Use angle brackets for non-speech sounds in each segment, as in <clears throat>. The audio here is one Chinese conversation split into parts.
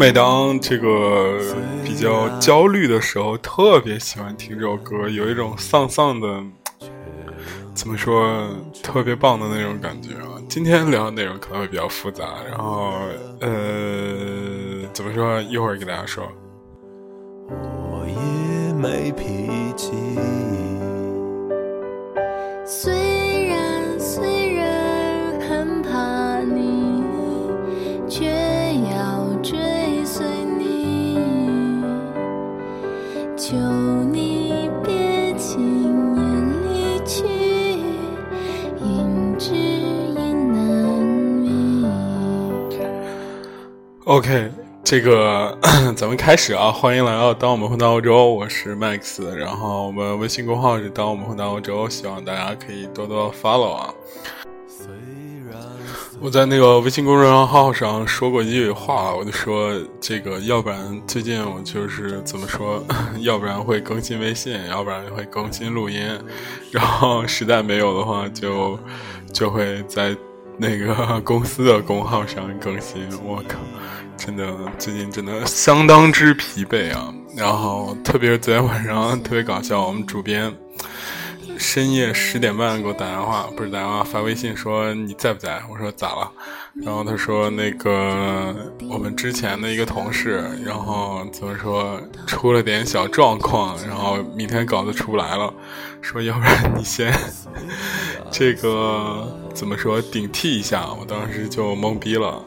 每当这个比较焦虑的时候，特别喜欢听这首歌，有一种丧丧的，怎么说，特别棒的那种感觉啊。今天聊的内容可能会比较复杂，然后呃，怎么说，一会儿给大家说。我也没脾气。OK，这个 <coughs> 咱们开始啊！欢迎来到当我们混到欧洲，我是 Max，然后我们微信公号是当我们混到欧洲，希望大家可以多多 follow 啊。我在那个微信公众号上说过一句话，我就说这个，要不然最近我就是怎么说，<coughs> 要不然会更新微信，要不然会更新录音，然后实在没有的话，就就会在那个公司的公号上更新。我靠！真的，最近真的 <laughs> 相当之疲惫啊！然后，特别是昨天晚上特别搞笑，我们主编深夜十点半给我打电话，不是打电话发微信说你在不在？我说咋了？然后他说那个我们之前的一个同事，然后怎么说出了点小状况，然后明天稿子出不来了，说要不然你先 <laughs> 这个怎么说顶替一下？我当时就懵逼了。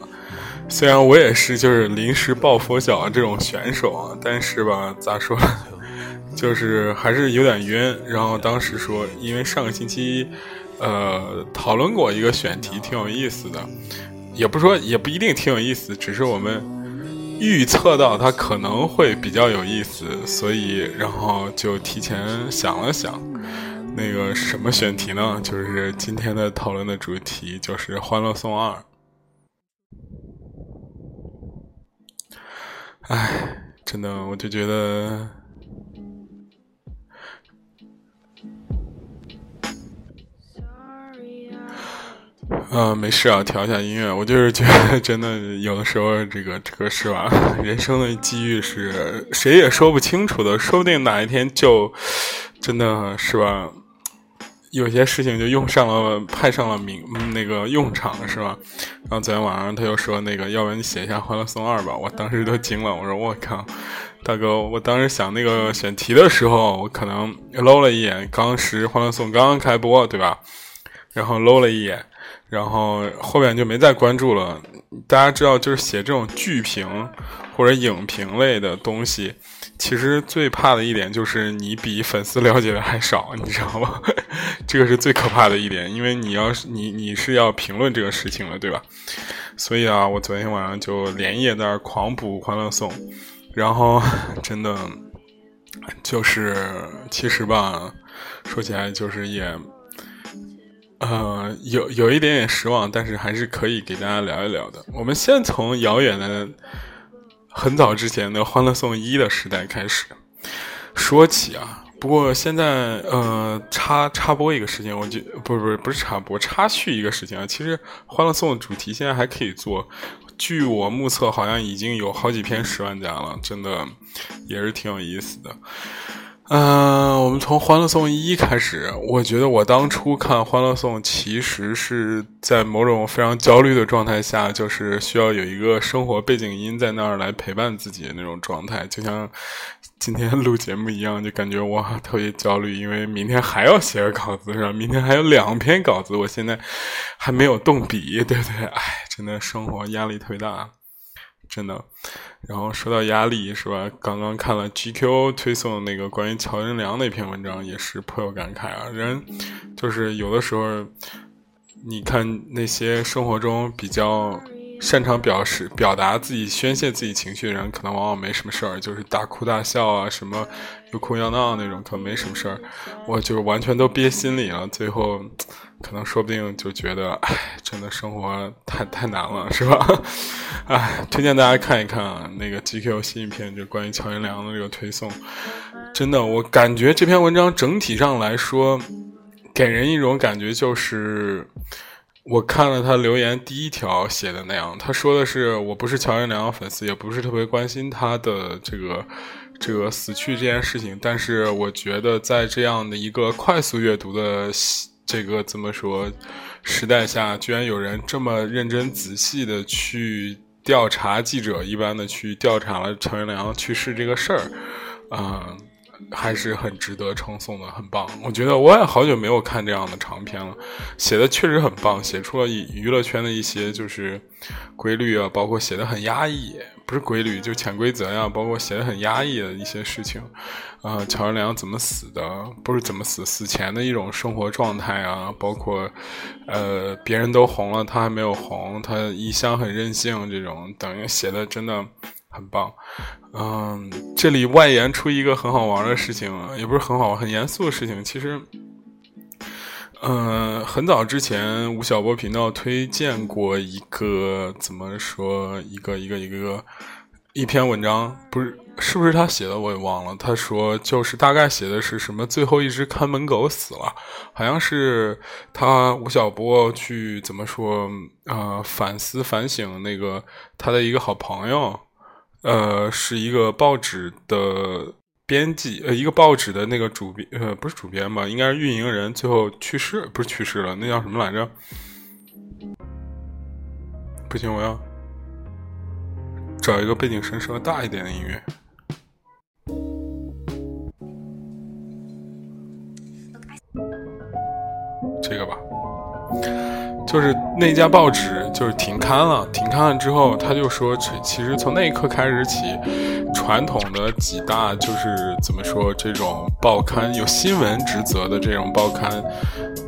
虽然我也是就是临时抱佛脚这种选手啊，但是吧，咋说，<laughs> 就是还是有点晕。然后当时说，因为上个星期，呃，讨论过一个选题，挺有意思的，也不说也不一定挺有意思，只是我们预测到它可能会比较有意思，所以然后就提前想了想，那个什么选题呢？就是今天的讨论的主题就是《欢乐颂二》。唉，真的，我就觉得，啊，没事啊，调一下音乐。我就是觉得，真的，有的时候，这个这个是吧？人生的机遇是谁也说不清楚的，说不定哪一天就真的是吧？有些事情就用上了，派上了名那个用场，是吧？然后昨天晚上他又说那个，要不然你写一下《欢乐颂二》吧。我当时都惊了，我说我靠，大哥！我当时想那个选题的时候，我可能搂了一眼，当时《欢乐颂》刚刚开播，对吧？然后搂了一眼，然后后面就没再关注了。大家知道，就是写这种剧评或者影评类的东西。其实最怕的一点就是你比粉丝了解的还少，你知道吗？<laughs> 这个是最可怕的一点，因为你要是你你是要评论这个事情了，对吧？所以啊，我昨天晚上就连夜在那儿狂补《欢乐颂》，然后 <laughs> 真的就是其实吧，说起来就是也呃有有一点点失望，但是还是可以给大家聊一聊的。我们先从遥远的。很早之前的《欢乐颂一》的时代开始说起啊，不过现在呃插插播一个事情，我就不是不是不是插播插叙一个事情啊。其实《欢乐颂》的主题现在还可以做，据我目测，好像已经有好几篇十万加了，真的也是挺有意思的。嗯，我们从《欢乐颂一》开始。我觉得我当初看《欢乐颂》，其实是在某种非常焦虑的状态下，就是需要有一个生活背景音在那儿来陪伴自己的那种状态，就像今天录节目一样，就感觉哇特别焦虑，因为明天还要写稿子，是吧？明天还有两篇稿子，我现在还没有动笔，对不对？哎，真的生活压力特别大。真的，然后说到压力是吧？刚刚看了 GQ 推送那个关于乔任梁那篇文章，也是颇有感慨啊。人就是有的时候，你看那些生活中比较擅长表示、表达自己、宣泄自己情绪的人，可能往往没什么事儿，就是大哭大笑啊，什么又哭又闹那种，可能没什么事儿。我就完全都憋心里了，最后。可能说不定就觉得，哎，真的生活太 <laughs> 太难了，是吧？<laughs> 哎，推荐大家看一看啊，那个 GQ 新一篇就关于乔元梁的这个推送，真的，我感觉这篇文章整体上来说，给人一种感觉就是，我看了他留言第一条写的那样，他说的是我不是乔任梁粉丝，也不是特别关心他的这个这个死去这件事情，但是我觉得在这样的一个快速阅读的这个怎么说时代下，居然有人这么认真仔细的去调查记者一般的去调查了乔任梁去世这个事儿，啊。还是很值得称颂的，很棒。我觉得我也好久没有看这样的长篇了，写的确实很棒，写出了娱乐圈的一些就是规律啊，包括写的很压抑，不是规律就潜规则呀，包括写的很压抑的一些事情。啊，乔任梁怎么死的？不是怎么死，死前的一种生活状态啊，包括呃，别人都红了，他还没有红，他一向很任性，这种等于写的真的。很棒，嗯，这里外延出一个很好玩的事情，也不是很好，很严肃的事情。其实，嗯，很早之前，吴晓波频道推荐过一个，怎么说，一个一个一个一篇文章，不是，是不是他写的，我也忘了。他说，就是大概写的是什么，最后一只看门狗死了，好像是他吴晓波去怎么说，呃，反思反省那个他的一个好朋友。呃，是一个报纸的编辑，呃，一个报纸的那个主编，呃，不是主编吧，应该是运营人，最后去世，不是去世了，那叫什么来着？不行，我要找一个背景声稍微大一点的音乐，这个吧。就是那家报纸就是停刊了，停刊了之后，他就说，其实从那一刻开始起，传统的几大就是怎么说，这种报刊有新闻职责的这种报刊，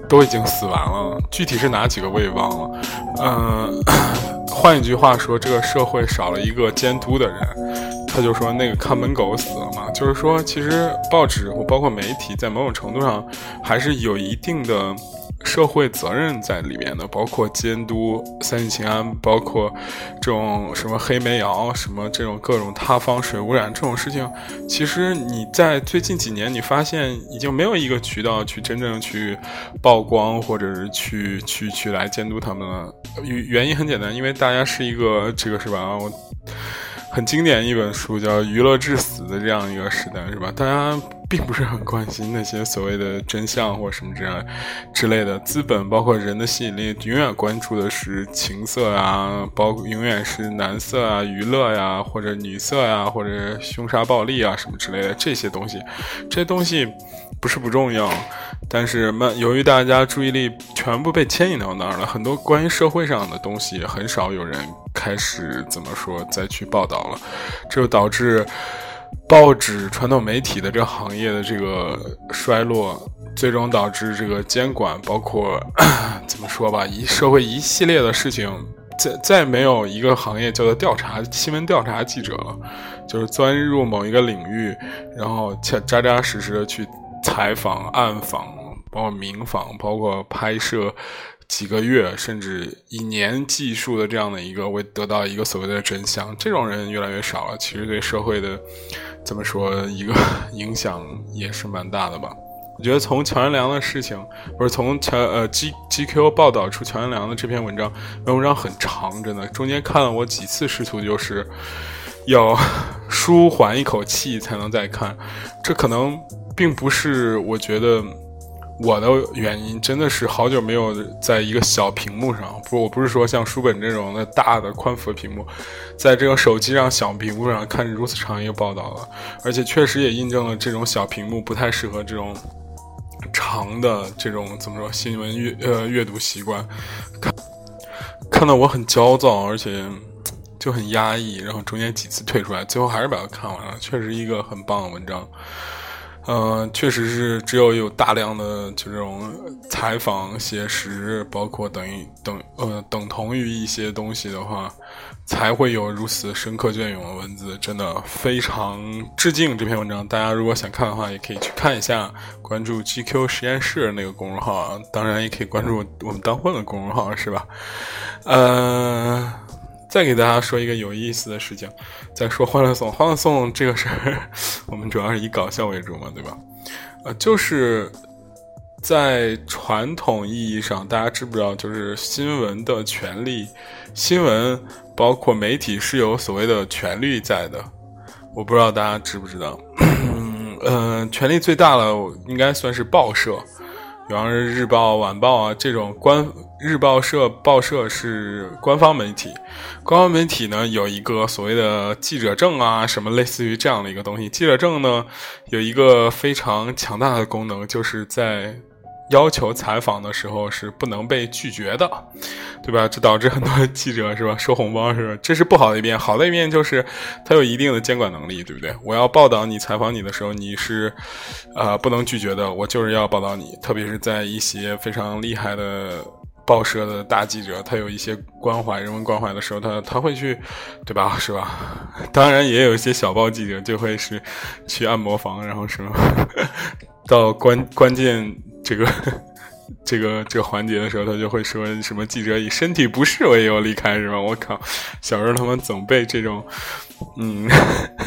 都已经死完了。具体是哪几个我也忘了。嗯，<clears throat> 换一句话说，这个社会少了一个监督的人。他就说那个看门狗死了嘛，就是说，其实报纸或包括媒体在某种程度上还是有一定的。社会责任在里面的，包括监督三聚氰胺，包括这种什么黑煤窑，什么这种各种塌方、水污染这种事情，其实你在最近几年，你发现已经没有一个渠道去真正去曝光，或者是去去去来监督他们了。原原因很简单，因为大家是一个这个是吧？我。很经典一本书叫《娱乐至死》的这样一个时代，是吧？大家并不是很关心那些所谓的真相或什么这样之类的。资本包括人的吸引力，永远关注的是情色啊，包永远是男色啊、娱乐呀，或者女色呀，或者凶杀暴力啊什么之类的这些东西。这些东西不是不重要。但是，慢由于大家注意力全部被牵引到那儿了，很多关于社会上的东西很少有人开始怎么说再去报道了，这就导致报纸传统媒体的这个行业的这个衰落，最终导致这个监管，包括 <coughs> 怎么说吧，一社会一系列的事情，再再没有一个行业叫做调查新闻调查记者了，就是钻入某一个领域，然后扎扎实实的去。采访、暗访，包括明访，包括拍摄几个月甚至以年计数的这样的一个，为得到一个所谓的真相，这种人越来越少了。其实对社会的怎么说一个影响也是蛮大的吧。我觉得从乔元梁的事情，不是从乔呃 G G Q 报道出乔元梁的这篇文章，那文章很长，真的，中间看了我几次，试图就是要舒缓一口气才能再看，这可能。并不是我觉得我的原因，真的是好久没有在一个小屏幕上，不，我不是说像书本这种的大的宽幅的屏幕，在这个手机上小屏幕上看如此长一个报道了，而且确实也印证了这种小屏幕不太适合这种长的这种怎么说新闻阅呃阅读习惯，看看到我很焦躁，而且就很压抑，然后中间几次退出来，最后还是把它看完了，确实一个很棒的文章。嗯，确实是，只有有大量的就这种采访、写实，包括等于等呃等同于一些东西的话，才会有如此深刻隽永的文字。真的非常致敬这篇文章。大家如果想看的话，也可以去看一下，关注 GQ 实验室那个公众号，当然也可以关注我们当混的公众号，是吧？呃。再给大家说一个有意思的事情，再说《欢乐颂》。《欢乐颂》这个事儿，我们主要是以搞笑为主嘛，对吧？呃，就是在传统意义上，大家知不知道，就是新闻的权利，新闻包括媒体是有所谓的权利在的。我不知道大家知不知道，<coughs> 嗯，权力最大的应该算是报社。比方说日报、晚报啊，这种官日报社、报社是官方媒体，官方媒体呢有一个所谓的记者证啊，什么类似于这样的一个东西。记者证呢有一个非常强大的功能，就是在。要求采访的时候是不能被拒绝的，对吧？这导致很多记者是吧收红包是吧？这是不好的一面。好的一面就是他有一定的监管能力，对不对？我要报道你、采访你的时候，你是呃不能拒绝的。我就是要报道你，特别是在一些非常厉害的报社的大记者，他有一些关怀、人文关怀的时候，他他会去，对吧？是吧？<laughs> 当然也有一些小报记者就会是去按摩房，然后什么 <laughs> 到关关键。这个这个这个环节的时候，他就会说什么记者以身体不适为由离开，是吧？我靠，小时候他们总被这种嗯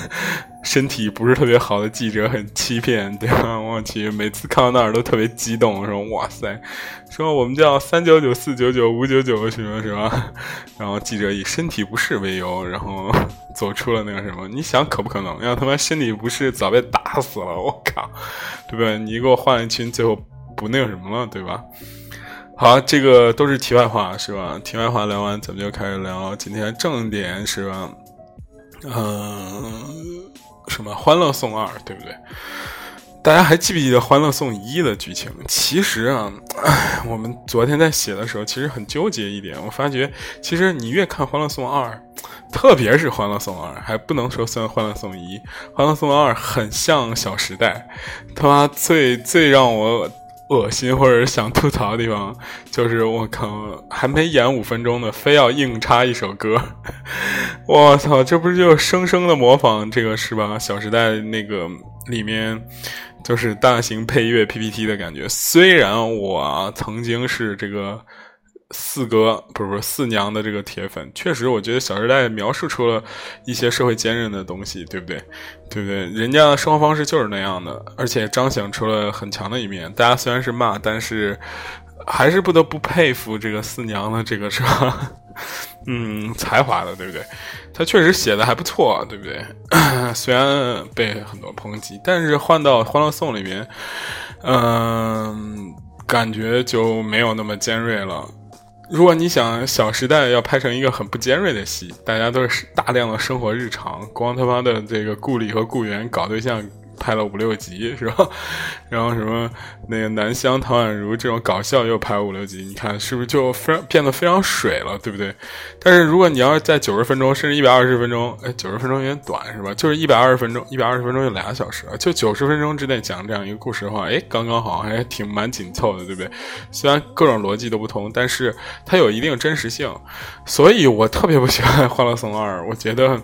<laughs> 身体不是特别好的记者很欺骗，对吧？我去，每次看到那儿都特别激动，说哇塞，说我们叫三九九四九九五九九什么什么，<laughs> 然后记者以身体不适为由，然后走出了那个什么，你想可不可能？要他妈身体不适早被打死了，我靠，对不对？你给我换一群，最后。不那个什么了，对吧？好，这个都是题外话，是吧？题外话聊完，咱们就开始聊今天正点，是吧？嗯，什么《欢乐颂二》，对不对？大家还记不记得《欢乐颂一》的剧情？其实啊，我们昨天在写的时候，其实很纠结一点。我发觉，其实你越看《欢乐颂二》，特别是《欢乐颂二》，还不能说算《欢乐颂一》，《欢乐颂二》很像《小时代》。他妈最最让我。恶心 <laughs> 或者想吐槽的地方，就是我靠，还没演五分钟呢，非要硬插一首歌，<laughs> 我操，这不是就生生的模仿这个是吧？《小时代》那个里面就是大型配乐 PPT 的感觉。虽然我曾经是这个。四哥不是不是四娘的这个铁粉，确实，我觉得《小时代》描述出了一些社会坚韧的东西，对不对？对不对？人家的生活方式就是那样的，而且彰显出了很强的一面。大家虽然是骂，但是还是不得不佩服这个四娘的这个是吧？<laughs> 嗯，才华的，对不对？他确实写的还不错，对不对？<coughs> 虽然被很多抨击，但是换到《欢乐颂》里面，嗯，感觉就没有那么尖锐了。如果你想《小时代》要拍成一个很不尖锐的戏，大家都是大量的生活日常，光他妈的这个顾里和顾源搞对象。拍了五六集是吧？<laughs> 然后什么那个南湘唐宛如这种搞笑又拍五六集，你看是不是就非常变得非常水了，对不对？但是如果你要是在九十分钟甚至一百二十分钟，哎，九十分钟有点短是吧？就是一百二十分钟，一百二十分钟有俩小时，就九十分钟之内讲这样一个故事的话，哎，刚刚好，还挺蛮紧凑的，对不对？虽然各种逻辑都不同，但是它有一定真实性，所以我特别不喜欢《欢乐颂二》，我觉得。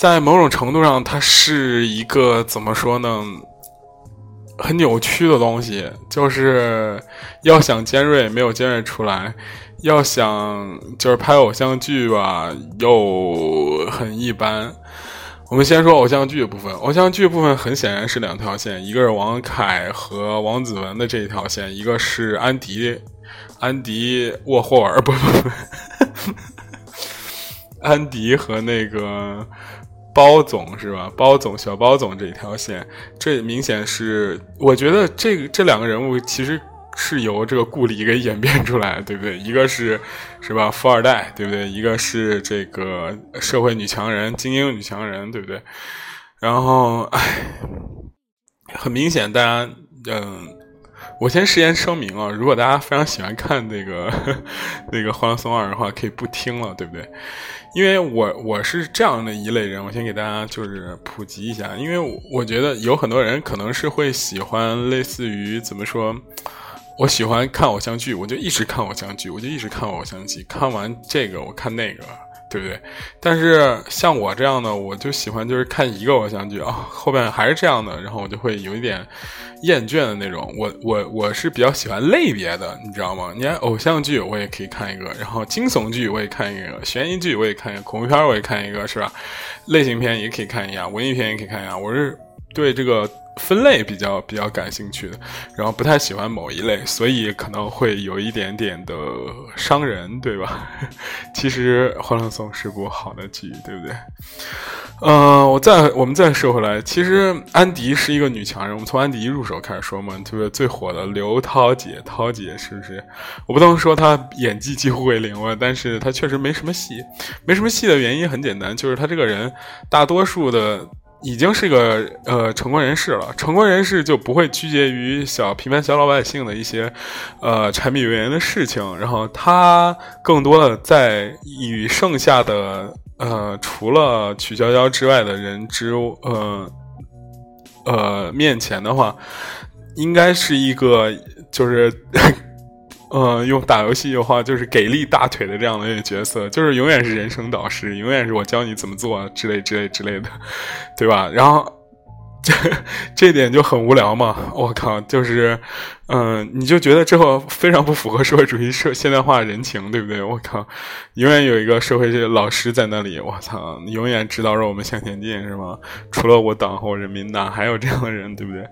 在某种程度上，它是一个怎么说呢？很扭曲的东西，就是要想尖锐，没有尖锐出来；要想就是拍偶像剧吧，又很一般。我们先说偶像剧部分，偶像剧部分很显然是两条线，一个是王凯和王子文的这一条线，一个是安迪、安迪沃霍尔，不不不，<laughs> 安迪和那个。包总是吧？包总、小包总这一条线，这明显是我觉得这个这两个人物其实是由这个顾里给演变出来，对不对？一个是 <laughs> 是吧富二代，对不对？一个是这个社会女强人、精英女强人，对不对？然后，唉，很明显，大家嗯，我先事先声明啊，如果大家非常喜欢看那个 <laughs> 那个《欢乐颂二》的话，可以不听了，对不对？因为我我是这样的一类人，我先给大家就是普及一下。因为我觉得有很多人可能是会喜欢类似于怎么说，我喜欢看偶像剧，我就一直看偶像剧，我就一直看偶像剧，看完这个我看那个。对不对？但是像我这样的，我就喜欢就是看一个偶像剧啊，后边还是这样的，然后我就会有一点厌倦的那种。我我我是比较喜欢类别的，你知道吗？你看偶像剧我也可以看一个，然后惊悚剧我也看一个，悬疑剧我也看一个，恐怖片我也看一个，是吧？类型片也可以看一下，文艺片也可以看一下。我是对这个分类比较比较感兴趣的，然后不太喜欢某一类，所以可能会有一点点的伤人，对吧？<laughs> 其实《欢乐颂》是部好的剧，对不对？嗯，我再我们再说回来，其实安迪是一个女强人，我们从安迪入手开始说嘛，就是最火的刘涛姐，涛姐是不是？我不能说她演技几乎为零吧，但是她确实没什么戏，没什么戏的原因很简单，就是她这个人，大多数的。已经是个呃成功人士了，成功人士就不会拘结于小平凡小老百姓的一些呃柴米油盐的事情，然后他更多的在与剩下的呃除了曲筱绡之外的人之呃呃面前的话，应该是一个就是。呃，用打游戏的话，就是给力大腿的这样的一个角色，就是永远是人生导师，永远是我教你怎么做之类之类之类的，对吧？然后这 <laughs> 这点就很无聊嘛，我靠，就是，嗯，你就觉得这后非常不符合社会主义社现代化人情，对不对？我靠，永远有一个社会这老师在那里，我操，永远指导着我们向前进，是吗？除了我党和人民哪还有这样的人，对不对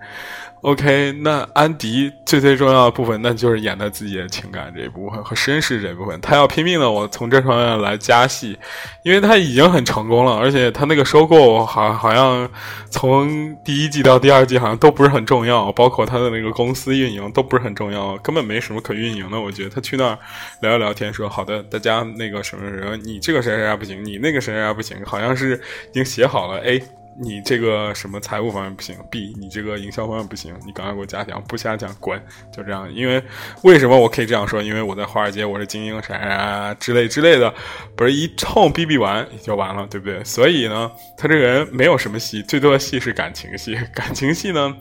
？OK，那安迪最最重要的部分，那就是演他自己的情感这一部分和身世这部分。他要拼命的，我从这方面来加戏，因为他已经很成功了，而且他那个收购好好像从第一季到第二季好像都不是很重要，包括他的那个公司运营都不是很重要，根本没什么可运营的。我觉得他去那儿聊一聊天，说好的，大家那个什么什么，你这个谁谁谁不行，你那个谁谁谁不行，好像是已经写好了 A。你这个什么财务方面不行，B，你这个营销方面不行，你赶快给我加强，不加强滚，就这样。因为为什么我可以这样说？因为我在华尔街，我是精英，啥啥之类之类的，不是一通逼逼完就完了，对不对？所以呢，他这个人没有什么戏，最多的戏是感情戏，感情戏呢。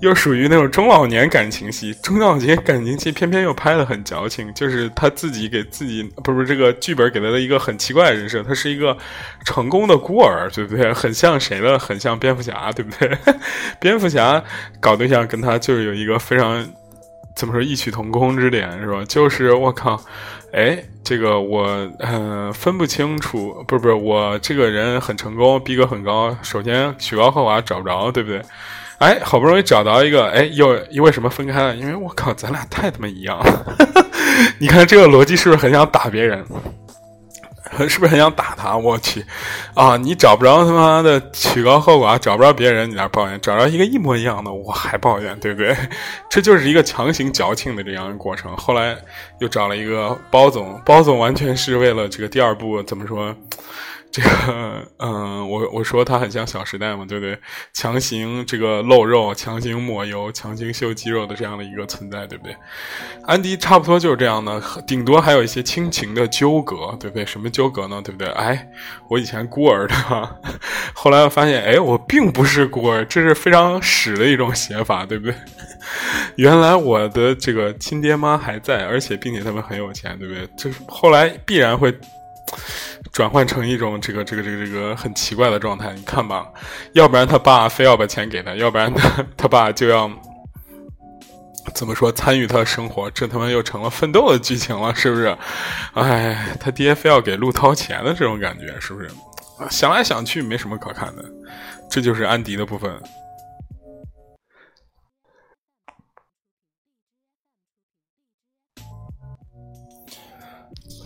又属于那种中老年感情戏，中老年感情戏偏偏又拍的很矫情，就是他自己给自己，不是这个剧本给他的一个很奇怪的人设，他是一个成功的孤儿，对不对？很像谁呢？很像蝙蝠侠，对不对？<laughs> 蝙蝠侠搞对象跟他就是有一个非常怎么说异曲同工之点，是吧？就是我靠，哎，这个我嗯分不清楚，不是不是，我这个人很成功，逼格很高，首先曲高和寡找不着，对不对？哎，好不容易找到一个，哎，又又为什么分开了？因为我靠，咱俩太他妈一样了！<laughs> 你看这个逻辑是不是很想打别人？是不是很想打他？我去，啊，你找不着他妈的曲高和寡，找不着别人，你那抱怨；找着一个一模一样的，我还抱怨，对不对？<laughs> 这就是一个强行矫情的这样一个过程。后来又找了一个包总，包总完全是为了这个第二部怎么说？这个，嗯，我我说他很像《小时代》嘛，对不对？强行这个露肉，强行抹油，强行秀肌肉的这样的一个存在，对不对？安迪差不多就是这样的，顶多还有一些亲情的纠葛，对不对？什么纠葛呢？对不对？哎，我以前孤儿的，<laughs> 后来发现，哎，我并不是孤儿，这是非常屎的一种写法，对不对？<laughs> 原来我的这个亲爹妈还在，而且并且他们很有钱，对不对？这后来必然会。转换成一种这个这个这个这个很奇怪的状态，你看吧，要不然他爸非要把钱给他，要不然他 <laughs> 他爸就要怎么说参与他的生活，这他妈又成了奋斗的剧情了，是不是？哎，他爹非要给陆涛钱的这种感觉，是不是？想来想去没什么可看的，这就是安迪的部分。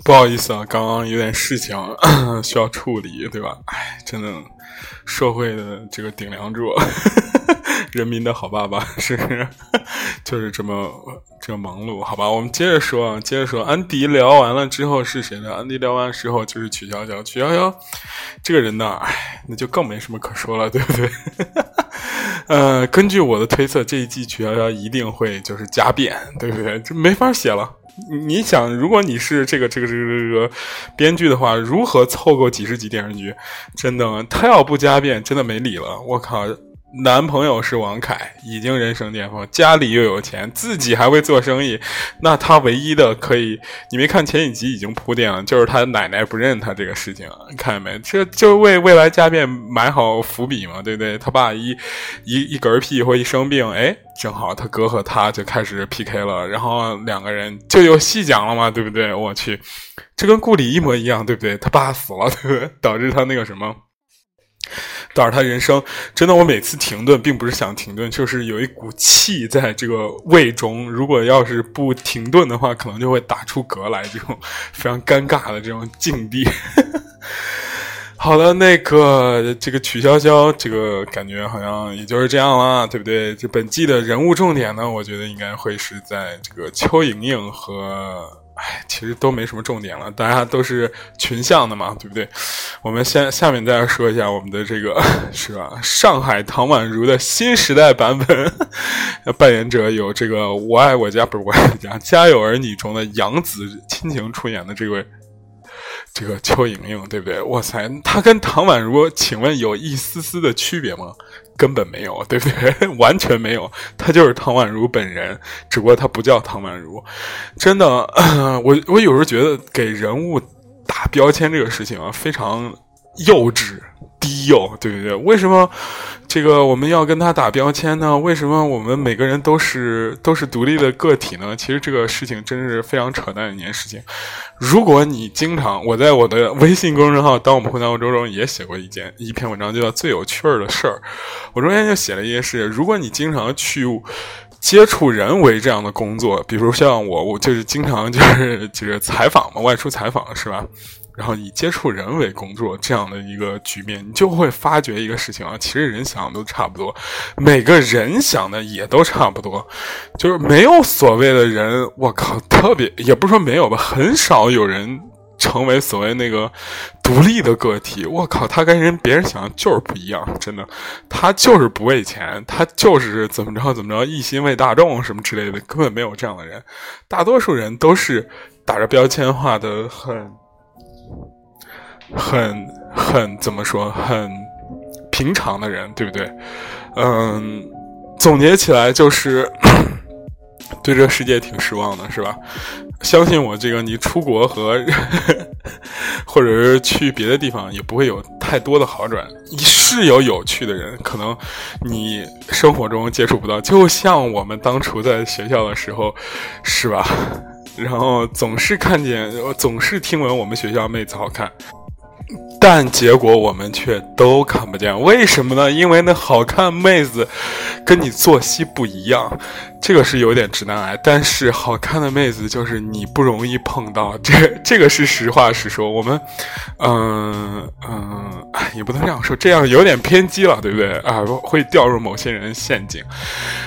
不好意思啊，刚刚有点事情 <clears throat> 需要处理，对吧？哎，真的，社会的这个顶梁柱，<laughs> 人民的好爸爸，是不是？<laughs> 就是这么这么忙碌，好吧？我们接着说啊，接着说，安迪聊完了之后是谁呢？安迪聊完之后就是曲筱绡，曲筱绡这个人呢，哎，那就更没什么可说了，对不对？<laughs> 呃，根据我的推测，这一季曲筱绡一定会就是加变，对不对？就没法写了。你想，如果你是这个这个这个这个编剧的话，如何凑够几十集电视剧？真的，他要不加变，真的没理了。我靠！男朋友是王凯，已经人生巅峰，家里又有钱，自己还会做生意，那他唯一的可以，你没看前几集已经铺垫了，就是他奶奶不认他这个事情，你看见没？这就为未来家变埋好伏笔嘛，对不对？他爸一一一嗝屁或一生病，哎，正好他哥和他就开始 PK 了，然后两个人就有戏讲了嘛，对不对？我去，这跟顾里一模一样，对不对？他爸死了，对不对？导致他那个什么。但是他人生真的，我每次停顿并不是想停顿，就是有一股气在这个胃中。如果要是不停顿的话，可能就会打出嗝来，这种非常尴尬的这种境地。<laughs> 好了，那个这个曲筱绡，这个感觉好像也就是这样了，对不对？这本季的人物重点呢，我觉得应该会是在这个邱莹莹和，哎，其实都没什么重点了，大家都是群像的嘛，对不对？我们先下面再说一下我们的这个是吧？上海唐宛如的新时代版本，扮演者有这个《我爱我家》不是《我爱我家》《家有儿女》中的杨紫亲情出演的这位。这个邱莹莹，对不对？哇塞，她跟唐宛如，请问有一丝丝的区别吗？根本没有，对不对？<laughs> 完全没有，他就是唐宛如本人，只不过他不叫唐宛如。真的，<clears throat> 我我有时候觉得给人物打标签这个事情啊，非常幼稚。低幼，对不对？为什么这个我们要跟他打标签呢？为什么我们每个人都是都是独立的个体呢？其实这个事情真是非常扯淡的一件事情。如果你经常，我在我的微信公众号“当我们互相周”中也写过一件一篇文章，叫“最有趣儿的事儿”。我中间就写了一件事：如果你经常去接触人为这样的工作，比如像我，我就是经常就是 <laughs> 就是采访嘛，外出采访是吧？然后以接触人为工作这样的一个局面，你就会发觉一个事情啊，其实人想的都差不多，每个人想的也都差不多，就是没有所谓的人，我靠，特别也不是说没有吧，很少有人成为所谓那个独立的个体。我靠，他跟人别人想的就是不一样，真的，他就是不为钱，他就是怎么着怎么着，一心为大众什么之类的，根本没有这样的人。大多数人都是打着标签化的很。很很怎么说很平常的人，对不对？嗯，总结起来就是 <laughs> 对这个世界挺失望的，是吧？相信我，这个你出国和 <laughs> 或者是去别的地方也不会有太多的好转。你是有有趣的人，可能你生活中接触不到，就像我们当初在学校的时候，是吧？<laughs> 然后总是看见，总是听闻我们学校妹子好看。但结果我们却都看不见，为什么呢？因为那好看妹子跟你作息不一样，这个是有点直男癌。但是好看的妹子就是你不容易碰到，这 <laughs> 这个是实话实说。我们，嗯嗯，也不能这样说，这样有点偏激了，对不对？啊，会掉入某些人陷阱。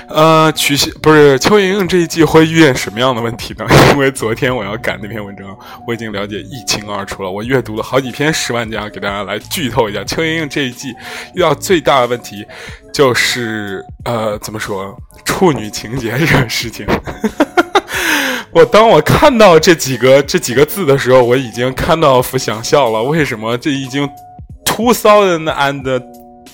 呃，曲奇不是邱莹莹这一季会遇见什么样的问题呢？<laughs> 因为昨天我要赶那篇文章，我已经了解一清二楚了。我阅读了好几篇十万加。给大家来剧透一下，邱莹莹这一季遇到最大的问题就是呃，怎么说处女情节这个事情。<laughs> 我当我看到这几个这几个字的时候，我已经看到福想笑了。为什么？这已经 two thousand and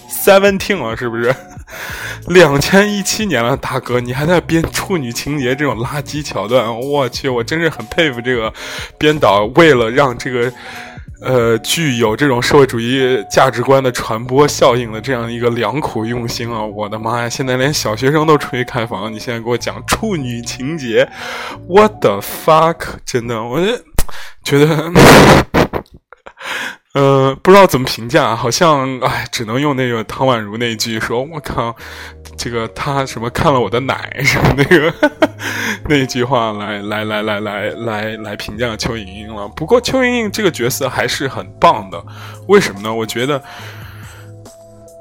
seventeen 了，是不是？<laughs> 两千一七年了，大哥，你还在编处女情节这种垃圾桥段？我去，我真是很佩服这个编导，为了让这个。呃，具有这种社会主义价值观的传播效应的这样一个良苦用心啊！我的妈呀，现在连小学生都出去开房，你现在给我讲处女情节，what the fuck！真的，我觉得。呃，不知道怎么评价，好像哎，只能用那个汤宛如那句说：“我靠，这个他什么看了我的奶什么那个 <laughs> 那句话来来来来来来来评价邱莹莹了。”不过邱莹莹这个角色还是很棒的，为什么呢？我觉得《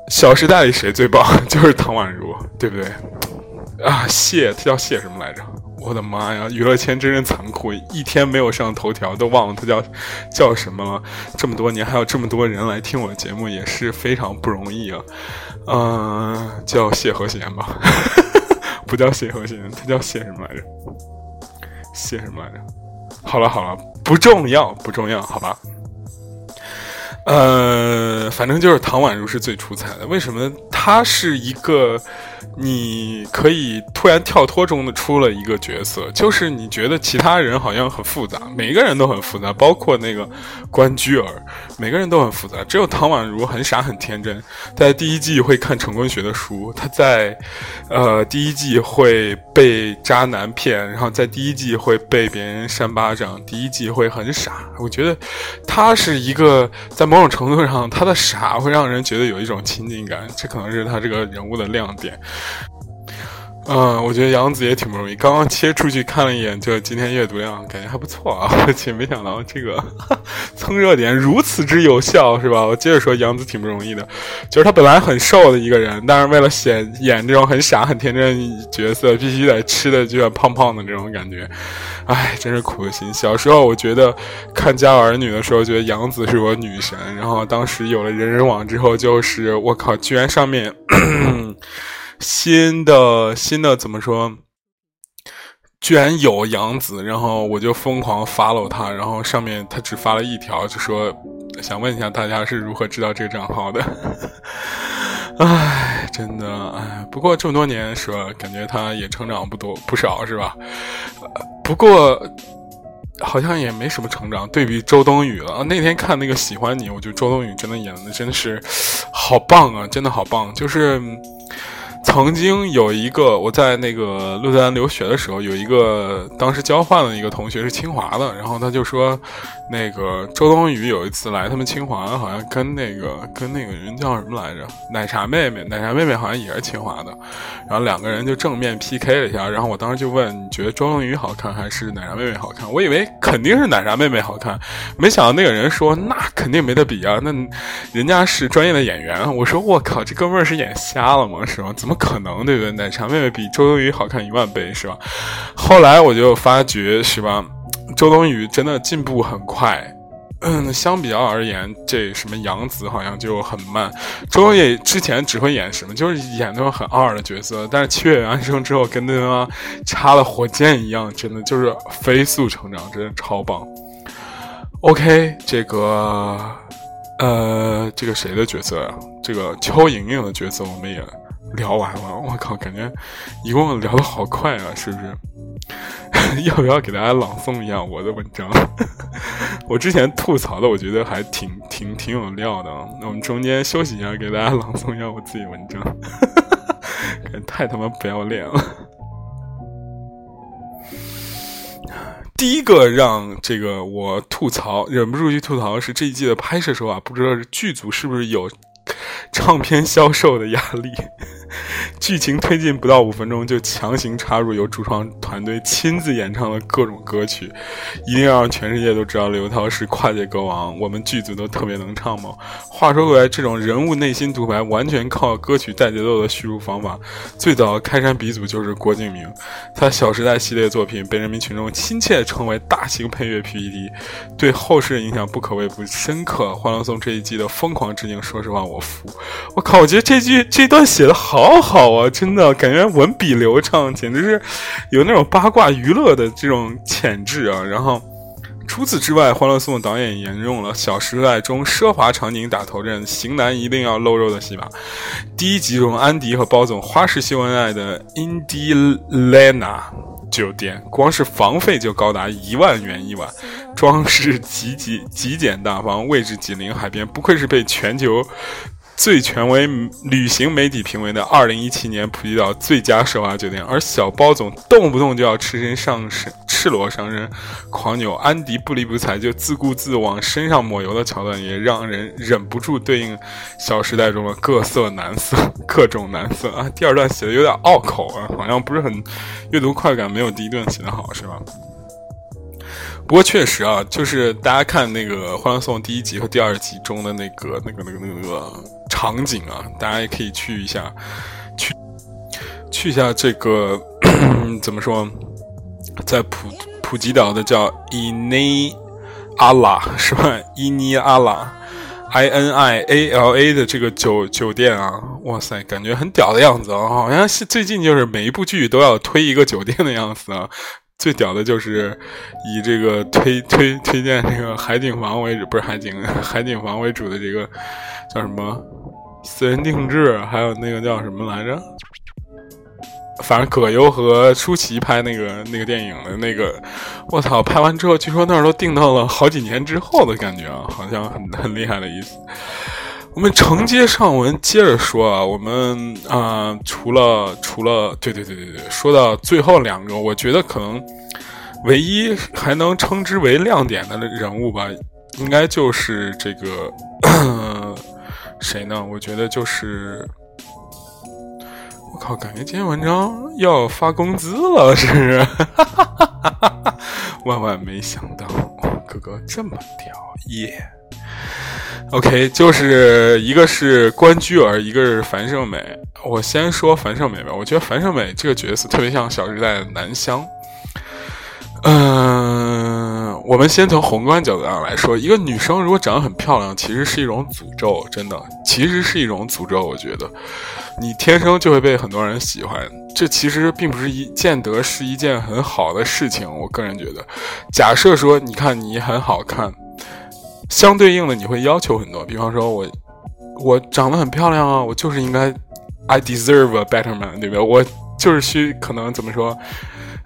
小时代》里谁最棒？<laughs> 就是汤宛如，对不对？啊，谢，他叫谢什么来着？我的妈呀！娱乐圈真是残酷，一天没有上头条都忘了他叫叫什么了。这么多年还有这么多人来听我节目，也是非常不容易啊。嗯，叫谢和弦吧，<laughs> 不叫谢和弦，他叫谢什么来着？谢什么来着？好了好了，不重要不重要，好吧。呃，反正就是唐宛如是最出彩的。为什么他是一个。你可以突然跳脱中的出了一个角色，就是你觉得其他人好像很复杂，每个人都很复杂，包括那个关雎尔，每个人都很复杂，只有唐宛如很傻很天真，在第一季会看陈坤学的书，他在，呃，第一季会被渣男骗，然后在第一季会被别人扇巴掌，第一季会很傻，我觉得他是一个在某种程度上，他的傻会让人觉得有一种亲近感，这可能是他这个人物的亮点。嗯，我觉得杨子也挺不容易。刚刚切出去看了一眼，就今天阅读量感觉还不错啊，<laughs> 而且没想到这个 <laughs> 蹭热点如此之有效，是吧？我接着说，杨子挺不容易的，就是他本来很瘦的一个人，但是为了显演这种很傻很天真角色，必须得吃的就像胖胖的这种感觉，哎，真是苦心。小时候我觉得看《家有儿女》的时候，觉得杨子是我女神，然后当时有了人人网之后，就是我靠，居然上面。<coughs> 新的新的怎么说？居然有杨子，然后我就疯狂 follow 他，然后上面他只发了一条，就说想问一下大家是如何知道这个账号的？<laughs> 唉，真的唉，不过这么多年是吧？感觉他也成长不多不少是吧？不过好像也没什么成长，对比周冬雨了。那天看那个喜欢你，我觉得周冬雨真的演的真的是好棒啊，真的好棒，就是。曾经有一个我在那个鹿特丹留学的时候，有一个当时交换的一个同学是清华的，然后他就说，那个周冬雨有一次来他们清华，好像跟那个跟那个人叫什么来着，奶茶妹妹，奶茶妹妹好像也是清华的，然后两个人就正面 PK 了一下，然后我当时就问，你觉得周冬雨好看还是奶茶妹妹好看？我以为肯定是奶茶妹妹好看，没想到那个人说那肯定没得比啊，那人家是专业的演员。我说我靠，这哥们儿是眼瞎了吗？是吗？怎么？怎么可能，对不对？奶茶妹妹比周冬雨好看一万倍，是吧？后来我就发觉，是吧？周冬雨真的进步很快。嗯，相比较而言，这什么杨紫好像就很慢。周冬雨之前只会演什么，就是演那种很二的角色。但是七月安生之后，跟那个插了火箭一样，真的就是飞速成长，真的超棒。OK，这个，呃，这个谁的角色呀？这个邱莹莹的角色我们也。聊完了，我靠，感觉一共聊的好快啊，是不是？<laughs> 要不要给大家朗诵一下我的文章？<laughs> 我之前吐槽的，我觉得还挺挺挺有料的。那我们中间休息一下，给大家朗诵一下我自己文章，<laughs> 感觉太他妈不要脸了。第一个让这个我吐槽，忍不住去吐槽是这一季的拍摄手法，不知道剧组是不是有。唱片销售的压力，<laughs> 剧情推进不到五分钟就强行插入由主创团队亲自演唱的各种歌曲，一定要让全世界都知道刘涛是跨界歌王。我们剧组都特别能唱吗？话说回来，这种人物内心独白完全靠歌曲带节奏的叙述方法，最早开山鼻祖就是郭敬明。他《小时代》系列作品被人民群众亲切称为“大型配乐 PPT”，对后世影响不可谓不深刻。《欢乐颂》这一季的疯狂致敬，说实话，我服。我靠！我觉得这句这段写的好好好啊，真的感觉文笔流畅，简直是有那种八卦娱乐的这种潜质啊。然后除此之外，《欢乐颂》的导演沿用了《小时代》中奢华场景打头阵，型男一定要露肉的戏码。第一集中，安迪和包总花式秀恩爱的 Indilana 酒店，光是房费就高达一万元一晚，装饰极极极简大方，位置紧邻海边，不愧是被全球。最权威旅行媒体评为的二零一七年普吉岛最佳奢华酒店，而小包总动不动就要赤身上身、赤裸上身狂扭，安迪不理不睬就自顾自往身上抹油的桥段，也让人忍不住对应《小时代》中的各色男色、<laughs> 各种男色啊。第二段写的有点拗口啊，好像不是很阅读快感，没有第一段写的好，是吧？不过确实啊，就是大家看那个《欢乐颂》第一集和第二集中的那个、那个、那个、那个场景啊，大家也可以去一下，去去一下这个 <clears throat> 怎么说，在普普吉岛的叫伊尼阿拉是吧？伊尼阿拉，I N I A L A 的这个酒酒店啊，哇塞，感觉很屌的样子啊，好像是最近就是每一部剧都要推一个酒店的样子啊。最屌的就是以这个推推推荐这个海景房为主，不是海景海景房为主的这个叫什么私人定制，还有那个叫什么来着？反正葛优和舒淇拍那个那个电影的那个，我操！拍完之后，据说那儿都定到了好几年之后的感觉啊，好像很很厉害的意思。我们承接上文，接着说啊，我们啊，除了除了，对对对对对，说到最后两个，我觉得可能唯一还能称之为亮点的人物吧，应该就是这个谁呢？我觉得就是。我靠，感觉今天文章要发工资了，是不是？<laughs> 万万没想到，哥哥这么屌耶！OK，就是一个是关雎尔，一个是樊胜美。我先说樊胜美吧，我觉得樊胜美这个角色特别像《小时代》的南湘。嗯，我们先从宏观角度上来说，一个女生如果长得很漂亮，其实是一种诅咒，真的，其实是一种诅咒。我觉得，你天生就会被很多人喜欢，这其实并不是一见得是一件很好的事情。我个人觉得，假设说，你看你很好看，相对应的你会要求很多，比方说我，我长得很漂亮啊，我就是应该，I deserve a better man，对不对？我就是需可能怎么说？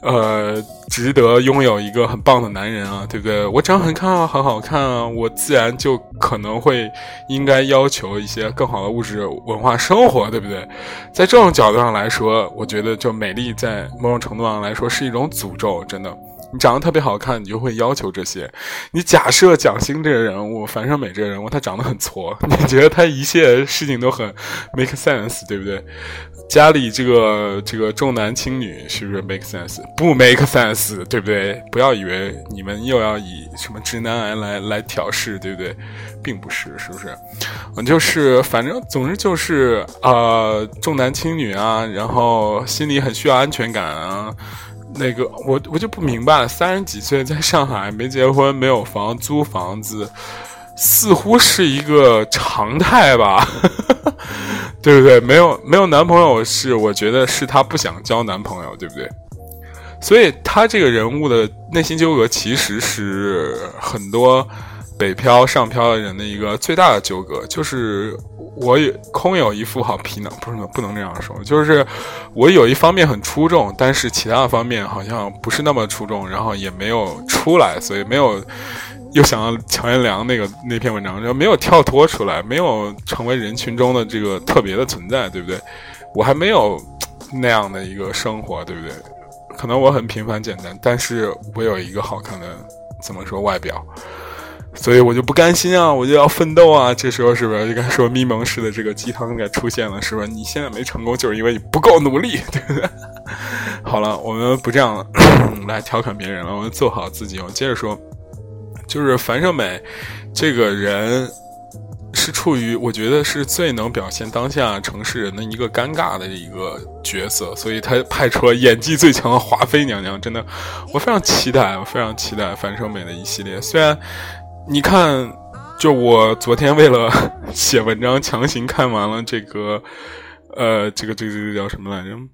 呃，值得拥有一个很棒的男人啊，对不对？我长得很看啊，很好看啊，我自然就可能会应该要求一些更好的物质文化生活，对不对？在这种角度上来说，我觉得就美丽在某种程度上来说是一种诅咒，真的。你长得特别好看，你就会要求这些。你假设蒋欣这个人物，樊胜美这个人物，他长得很挫，你觉得他一切事情都很 make sense，对不对？家里这个这个重男轻女是不是 make sense？不 make sense，对不对？不要以为你们又要以什么直男癌来来挑事，对不对？并不是，是不是？嗯，就是反正总之就是呃重男轻女啊，然后心里很需要安全感啊。那个我我就不明白了，三十几岁在上海没结婚没有房租房子，似乎是一个常态吧。对不对？没有没有男朋友是，我觉得是他不想交男朋友，对不对？所以他这个人物的内心纠葛，其实是很多北漂上漂的人的一个最大的纠葛，就是我有空有一副好皮囊，不是不能这样说，就是我有一方面很出众，但是其他的方面好像不是那么出众，然后也没有出来，所以没有。又想到乔彦良那个那篇文章，就没有跳脱出来，没有成为人群中的这个特别的存在，对不对？我还没有那样的一个生活，对不对？可能我很平凡简单，但是我有一个好看的怎么说外表，所以我就不甘心啊，我就要奋斗啊！这时候是不是就该说咪蒙式的这个鸡汤该出现了，是不是？你现在没成功，就是因为你不够努力，对不对？<laughs> 好了，我们不这样来调侃别人了，我们做好自己。我接着说。就是樊胜美，这个人是处于我觉得是最能表现当下城市人的一个尴尬的一个角色，所以他派出了演技最强的华妃娘娘。真的，我非常期待，我非常期待樊胜美的一系列。虽然你看，就我昨天为了 <laughs> 写文章，强行看完了这个，呃，这个这个这个叫什么来着？《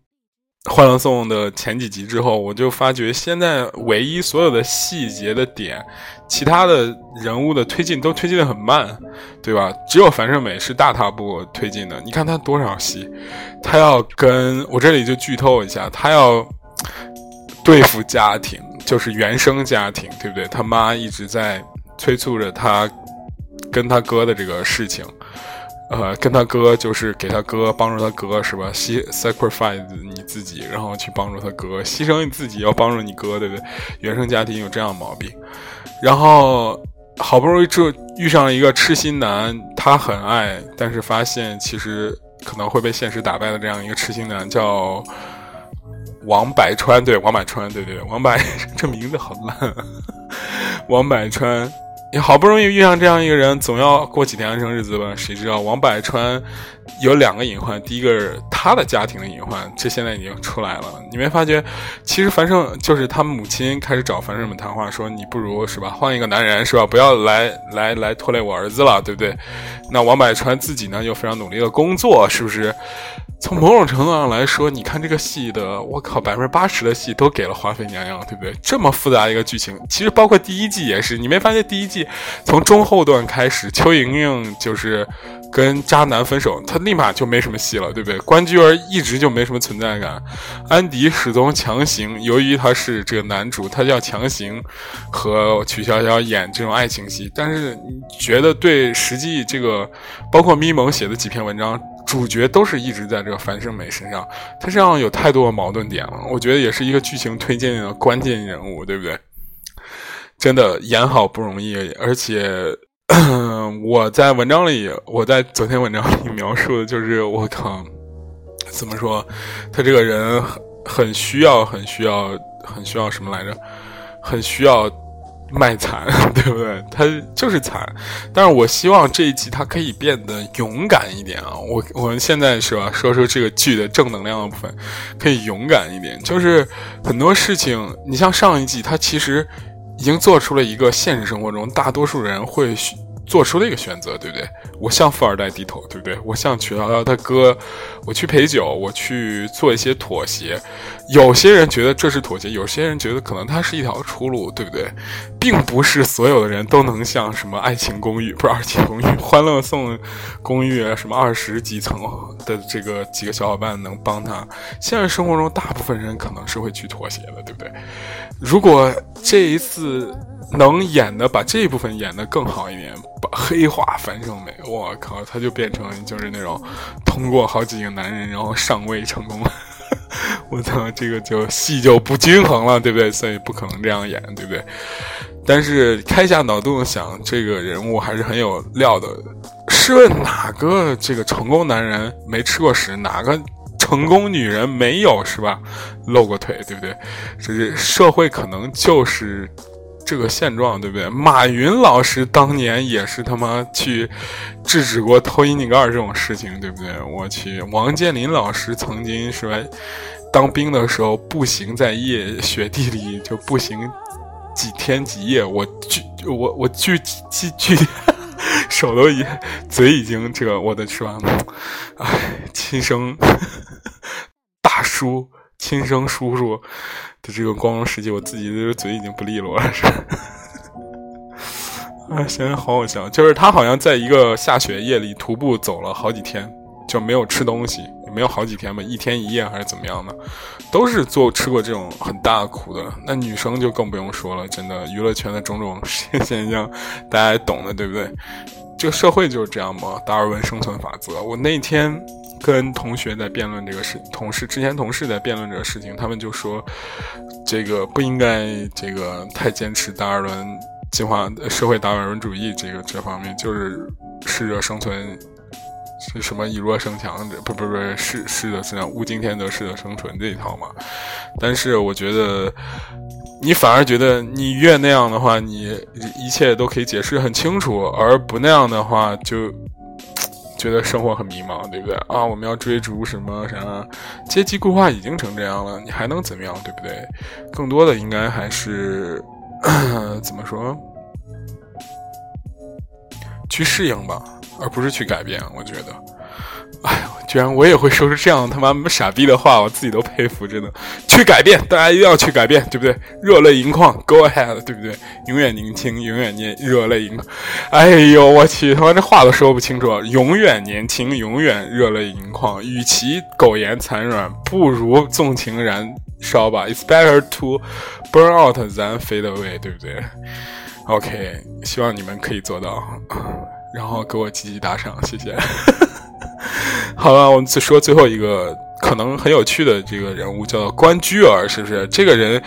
欢乐颂》的前几集之后，我就发觉现在唯一所有的细节的点，其他的人物的推进都推进的很慢，对吧？只有樊胜美是大踏步推进的。你看他多少戏，他要跟我这里就剧透一下，他要对付家庭，就是原生家庭，对不对？他妈一直在催促着他跟他哥的这个事情。呃，跟他哥就是给他哥帮助他哥是吧？牺 sacrifice 你自己，然后去帮助他哥，牺牲你自己要帮助你哥，对不对？原生家庭有这样的毛病，然后好不容易就遇上了一个痴心男，他很爱，但是发现其实可能会被现实打败的这样一个痴心男，叫王百川，对，王百川，对对，王百这名字好烂，<laughs> 王百川。你好不容易遇上这样一个人，总要过几天安生日子吧？谁知道王柏川有两个隐患，第一个是他的家庭的隐患，这现在已经出来了。你没发觉？其实樊胜就是他母亲开始找樊胜美谈话，说你不如是吧，换一个男人是吧，不要来来来拖累我儿子了，对不对？那王百川自己呢又非常努力的工作，是不是？从某种程度上来说，你看这个戏的，我靠，百分之八十的戏都给了华妃娘娘，对不对？这么复杂一个剧情，其实包括第一季也是，你没发现第一季从中后段开始，邱莹莹就是跟渣男分手，他立马就没什么戏了，对不对？关雎儿一直就没什么存在感，安迪始终强行，由于他是这个男主，他要强行和曲筱绡演这种爱情戏。但是你觉得对实际这个，包括咪蒙写的几篇文章，主角都是一直在这个樊胜美身上，他这样有太多的矛盾点了。我觉得也是一个剧情推进的关键人物，对不对？真的演好不容易，而且。<clears throat> 我在文章里，我在昨天文章里描述的就是，我靠，怎么说？他这个人很需要，很需要，很需要什么来着？很需要卖惨，对不对？他就是惨。但是我希望这一集他可以变得勇敢一点啊！我我们现在是吧？说说这个剧的正能量的部分，可以勇敢一点。就是很多事情，你像上一季，他其实。已经做出了一个现实生活中大多数人会做出的一个选择，对不对？我向富二代低头，对不对？我向曲筱绡他哥，我去陪酒，我去做一些妥协。有些人觉得这是妥协，有些人觉得可能它是一条出路，对不对？并不是所有的人都能像什么《爱情公寓》不是《爱情公寓》《欢乐颂公寓啊》什么二十几层的这个几个小伙伴能帮他。现实生活中，大部分人可能是会去妥协的，对不对？如果这一次。能演的把这一部分演的更好一点，黑化樊胜美，我靠，他就变成就是那种通过好几个男人然后上位成功了，<laughs> 我操，这个就戏就不均衡了，对不对？所以不可能这样演，对不对？但是开下脑洞想，这个人物还是很有料的。试问哪个这个成功男人没吃过屎？哪个成功女人没有是吧？露过腿，对不对？这是社会可能就是。这个现状对不对？马云老师当年也是他妈去制止过偷阴盖这种事情，对不对？我去，王健林老师曾经是吧，当兵的时候步行在夜雪地里就步行几天几夜，我举我我举举举手都已嘴已经这个我的是吧？哎，亲生大叔，亲生叔叔。的这个光荣事迹，我自己的嘴已经不利落了，是。啊，<laughs> 现在好好笑，就是他好像在一个下雪夜里徒步走了好几天，就没有吃东西，也没有好几天吧，一天一夜还是怎么样的，都是做吃过这种很大苦的。那女生就更不用说了，真的，娱乐圈的种种 <laughs> 现象，大家懂的，对不对？这个社会就是这样嘛，达尔文生存法则。我那天。跟同学在辩论这个事，同事之前同事在辩论这个事情，他们就说，这个不应该这个太坚持达尔文进化社会达尔文主义这个这方面，就是适者生存，是什么以弱胜强，不不不适适者生存，物竞天择适者生存这一套嘛。但是我觉得，你反而觉得你越那样的话，你一切都可以解释很清楚，而不那样的话就。觉得生活很迷茫，对不对啊？我们要追逐什么啥？阶级固化已经成这样了，你还能怎么样，对不对？更多的应该还是 <coughs> 怎么说？去适应吧，而不是去改变。我觉得。哎呦，居然我也会说出这样他妈傻逼的话，我自己都佩服，真的。去改变，大家一定要去改变，对不对？热泪盈眶，Go ahead，对不对？永远年轻，永远年热泪盈眶。哎呦，我去，他妈这话都说不清楚。永远年轻，永远热泪盈眶。与其苟延残喘，不如纵情燃烧吧。It's better to burn out than fade away，对不对？OK，希望你们可以做到，然后给我积极打赏，谢谢。<laughs> 好了，我们再说最后一个可能很有趣的这个人物，叫关雎尔，是不是？这个人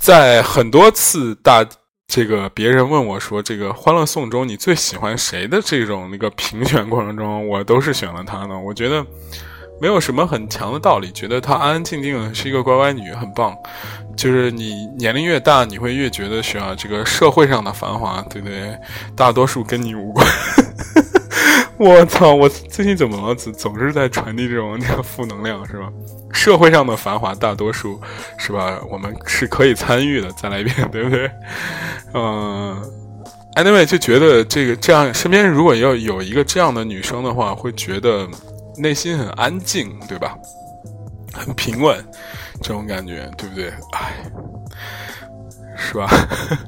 在很多次大这个别人问我说这个《欢乐颂》中你最喜欢谁的这种那个评选过程中，我都是选了他呢。我觉得没有什么很强的道理，觉得她安安静静的是一个乖乖女，很棒。就是你年龄越大，你会越觉得需要这个社会上的繁华，对不对？大多数跟你无关。<laughs> 我操！我最近怎么了？总总是在传递这种负能量，是吧？社会上的繁华，大多数是吧？我们是可以参与的。再来一遍，对不对？嗯，anyway，就觉得这个这样，身边如果要有一个这样的女生的话，会觉得内心很安静，对吧？很平稳，这种感觉，对不对？哎，是吧？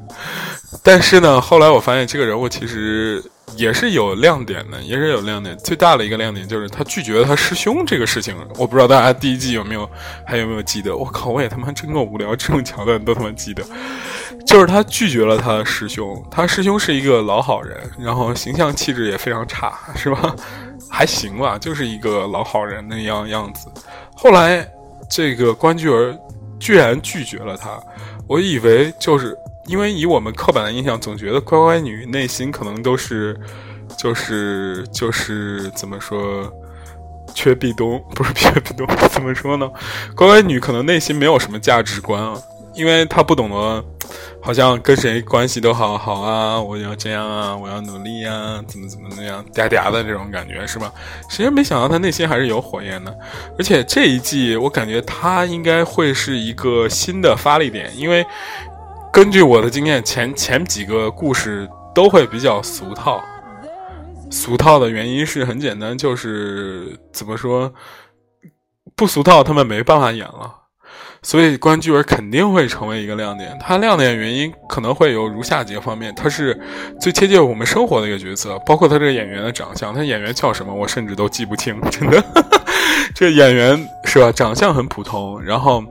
<laughs> 但是呢，后来我发现这个人物其实。也是有亮点的，也是有亮点。最大的一个亮点就是他拒绝了他师兄这个事情。我不知道大家第一季有没有还有没有记得？我靠，我也他妈真够无聊，这种桥段都他妈记得。就是他拒绝了他师兄，他师兄是一个老好人，然后形象气质也非常差，是吧？还行吧，就是一个老好人那样样子。后来这个关雎儿居然拒绝了他，我以为就是。因为以我们刻板的印象，总觉得乖乖女内心可能都是，就是就是怎么说，缺壁咚，不是 <laughs> 缺壁咚，怎么说呢？乖乖女可能内心没有什么价值观啊，因为他不懂得，好像跟谁关系都好好啊，我要这样啊，我要努力啊，怎么怎么那样嗲嗲的这种感觉是吧？谁也没想到他内心还是有火焰的，而且这一季我感觉他应该会是一个新的发力点，因为。根据我的经验，前前几个故事都会比较俗套。俗套的原因是很简单，就是怎么说，不俗套，他们没办法演了。所以关雎尔肯定会成为一个亮点。它亮点原因可能会有如下几个方面：它是最贴近我们生活的一个角色，包括他这个演员的长相。他演员叫什么，我甚至都记不清，真的。<laughs> 这演员是吧？长相很普通，然后。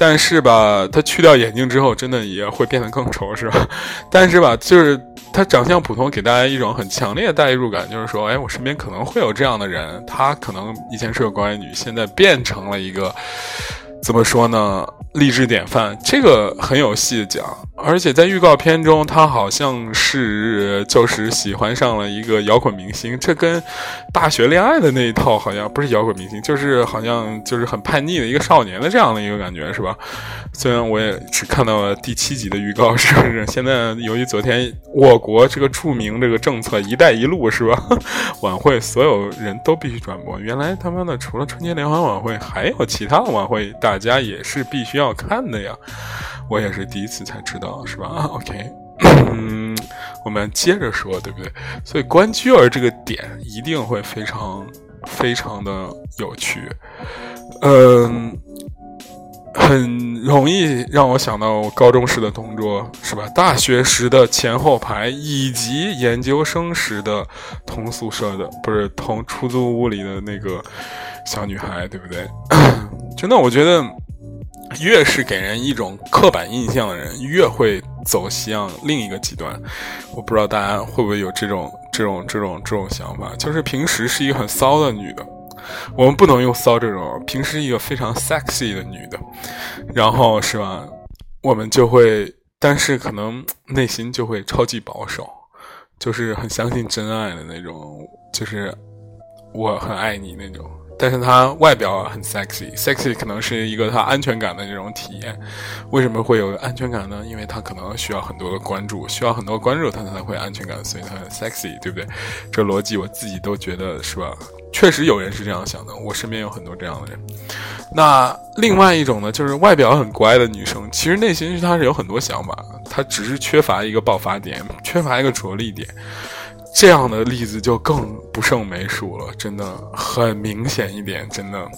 但是吧，他去掉眼镜之后，真的也会变得更丑，是吧？但是吧，就是他长相普通，给大家一种很强烈的代入感，就是说，哎，我身边可能会有这样的人，他可能以前是个乖女，现在变成了一个，怎么说呢？励志典范，这个很有戏讲，而且在预告片中，他好像是就是喜欢上了一个摇滚明星，这跟大学恋爱的那一套好像不是摇滚明星，就是好像就是很叛逆的一个少年的这样的一个感觉，是吧？虽然我也只看到了第七集的预告，是不是？现在由于昨天我国这个著名这个政策“一带一路”是吧？<laughs> 晚会所有人都必须转播，原来他妈的除了春节联欢晚会，还有其他的晚会，大家也是必须。要看的呀，我也是第一次才知道，是吧？OK，嗯，我们接着说，对不对？所以关雎尔这个点一定会非常非常的有趣，嗯，很容易让我想到我高中时的同桌，是吧？大学时的前后排，以及研究生时的同宿舍的，不是同出租屋里的那个小女孩，对不对？真的，我觉得。越是给人一种刻板印象的人，越会走向另一个极端。我不知道大家会不会有这种、这种、这种、这种想法，就是平时是一个很骚的女的，我们不能用骚这种，平时一个非常 sexy 的女的，然后是吧？我们就会，但是可能内心就会超级保守，就是很相信真爱的那种，就是我很爱你那种。但是他外表很 sexy，sexy 可能是一个他安全感的这种体验。为什么会有安全感呢？因为他可能需要很多的关注，需要很多关注他才会安全感，所以他很 sexy，对不对？这逻辑我自己都觉得是吧？确实有人是这样想的，我身边有很多这样的人。那另外一种呢，就是外表很乖的女生，其实内心她是有很多想法，她只是缺乏一个爆发点，缺乏一个着力点。这样的例子就更不胜枚数了，真的很明显一点，真的，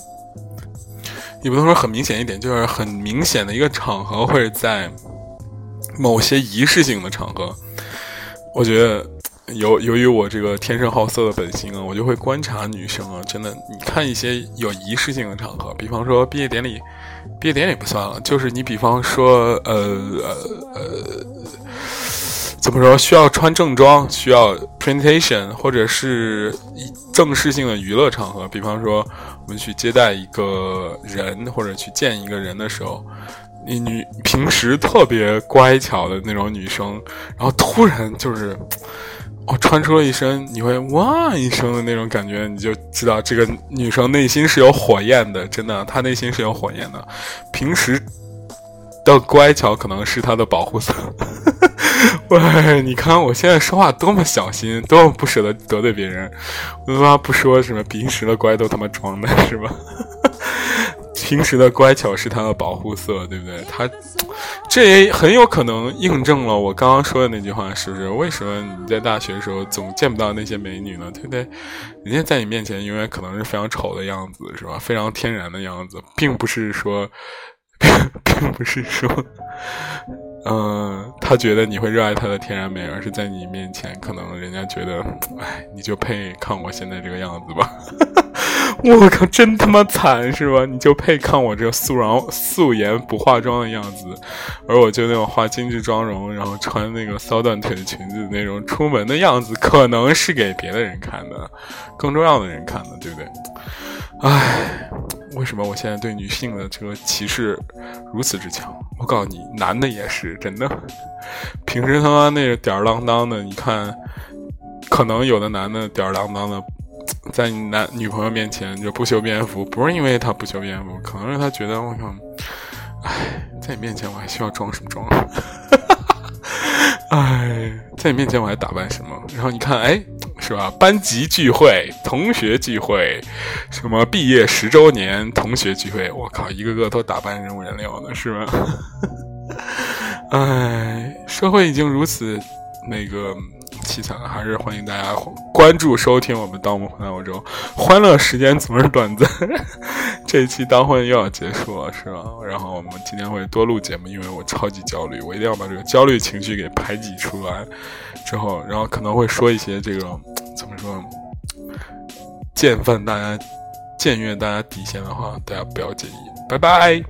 也不能说很明显一点，就是很明显的一个场合，会在某些仪式性的场合，我觉得由由于我这个天生好色的本性啊，我就会观察女生啊，真的，你看一些有仪式性的场合，比方说毕业典礼，毕业典礼不算了，就是你比方说呃呃呃。怎么说？需要穿正装，需要 presentation，或者是正式性的娱乐场合，比方说我们去接待一个人，或者去见一个人的时候，你女平时特别乖巧的那种女生，然后突然就是哦穿出了一身，你会哇一声的那种感觉，你就知道这个女生内心是有火焰的，真的，她内心是有火焰的。平时的乖巧可能是他的保护色。<laughs> 喂，你看我现在说话多么小心，多么不舍得得罪别人。我他妈不说什么平时的乖都他妈装的是吧？<laughs> 平时的乖巧是他的保护色，对不对？他这也很有可能印证了我刚刚说的那句话，是不是？为什么你在大学的时候总见不到那些美女呢？对不对？人家在你面前永远可能是非常丑的样子，是吧？非常天然的样子，并不是说，并 <laughs> 不是说。嗯，他觉得你会热爱他的天然美，而是在你面前，可能人家觉得，哎，你就配看我现在这个样子吧。<laughs> 我靠，真他妈惨是吧？你就配看我这素然素颜不化妆的样子，而我就那种化精致妆容，然后穿那个骚断腿的裙子那种出门的样子，可能是给别的人看的，更重要的人看的，对不对？唉，为什么我现在对女性的这个歧视如此之强？我告诉你，男的也是真的。<laughs> 平时他妈那个吊儿郎当的，你看，可能有的男的吊儿郎当的。在你男女朋友面前就不修边幅，不是因为他不修边幅，可能是他觉得我靠，哎，在你面前我还需要装什么装？<laughs> 哎，在你面前我还打扮什么？然后你看，哎，是吧？班级聚会、同学聚会，什么毕业十周年同学聚会，我靠，一个个都打扮人五人六的，是吧？<laughs> 哎，社会已经如此那个。凄惨，还是欢迎大家关注收听我们《盗墓回来欧洲》，欢乐时间总是短暂。<laughs> 这一期当婚又要结束了，是吧？然后我们今天会多录节目，因为我超级焦虑，我一定要把这个焦虑情绪给排挤出来。之后，然后可能会说一些这个怎么说，见犯大家、僭越大家底线的话，大家不要介意。拜拜。